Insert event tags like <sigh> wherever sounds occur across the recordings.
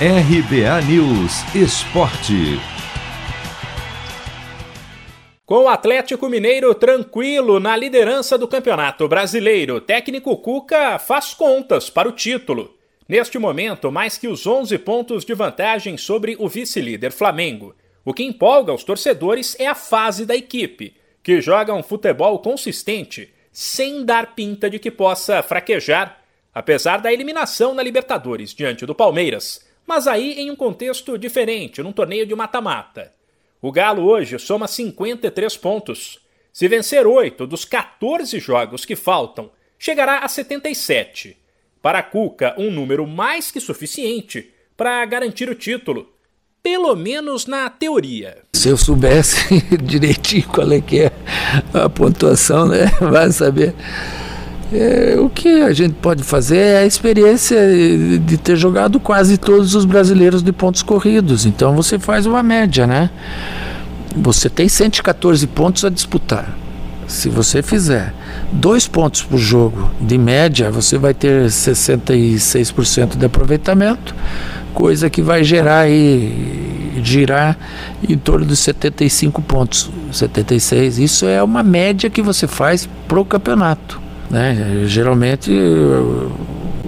RBA News Esporte. Com o Atlético Mineiro tranquilo na liderança do Campeonato Brasileiro, técnico Cuca faz contas para o título. Neste momento, mais que os 11 pontos de vantagem sobre o vice-líder Flamengo. O que empolga os torcedores é a fase da equipe, que joga um futebol consistente, sem dar pinta de que possa fraquejar, apesar da eliminação na Libertadores diante do Palmeiras mas aí em um contexto diferente, num torneio de mata-mata. O Galo hoje soma 53 pontos. Se vencer 8 dos 14 jogos que faltam, chegará a 77. Para a Cuca, um número mais que suficiente para garantir o título, pelo menos na teoria. Se eu soubesse <laughs> direitinho qual é que é a pontuação, né? <laughs> Vai saber. É, o que a gente pode fazer é a experiência de ter jogado quase todos os brasileiros de pontos corridos. Então você faz uma média, né? Você tem 114 pontos a disputar. Se você fizer dois pontos por jogo de média, você vai ter 66% de aproveitamento, coisa que vai gerar e girar em torno de 75 pontos, 76. Isso é uma média que você faz para o campeonato. Né? Geralmente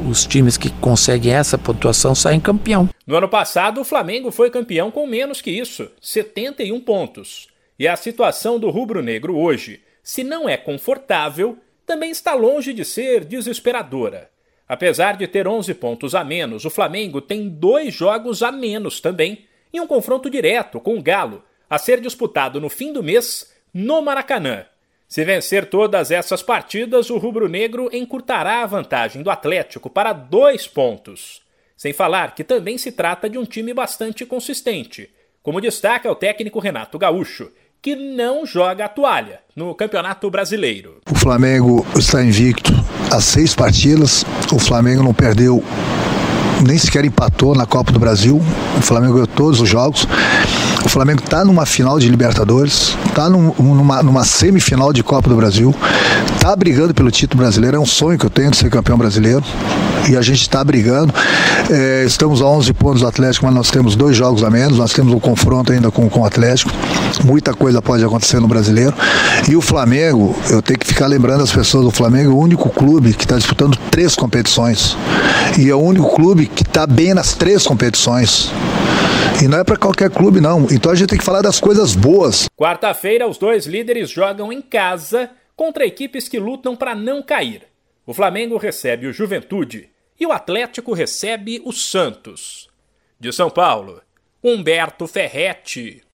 os times que conseguem essa pontuação saem campeão. No ano passado, o Flamengo foi campeão com menos que isso, 71 pontos. E a situação do rubro-negro hoje, se não é confortável, também está longe de ser desesperadora. Apesar de ter 11 pontos a menos, o Flamengo tem dois jogos a menos também, em um confronto direto com o Galo, a ser disputado no fim do mês no Maracanã. Se vencer todas essas partidas, o rubro-negro encurtará a vantagem do Atlético para dois pontos. Sem falar que também se trata de um time bastante consistente, como destaca o técnico Renato Gaúcho, que não joga a toalha no Campeonato Brasileiro. O Flamengo está invicto há seis partidas, o Flamengo não perdeu nem sequer empatou na Copa do Brasil. O Flamengo ganhou todos os jogos. O Flamengo está numa final de Libertadores, está num, numa, numa, semifinal de Copa do Brasil, está brigando pelo título brasileiro. É um sonho que eu tenho de ser campeão brasileiro e a gente está brigando. É, estamos a 11 pontos do Atlético, mas nós temos dois jogos a menos. Nós temos um confronto ainda com, com o Atlético. Muita coisa pode acontecer no brasileiro. E o Flamengo, eu tenho que ficar lembrando as pessoas: o Flamengo é o único clube que está disputando três competições e é o único clube que está bem nas três competições. E não é para qualquer clube, não. Então a gente tem que falar das coisas boas. Quarta-feira, os dois líderes jogam em casa contra equipes que lutam para não cair. O Flamengo recebe o Juventude e o Atlético recebe o Santos. De São Paulo, Humberto Ferretti.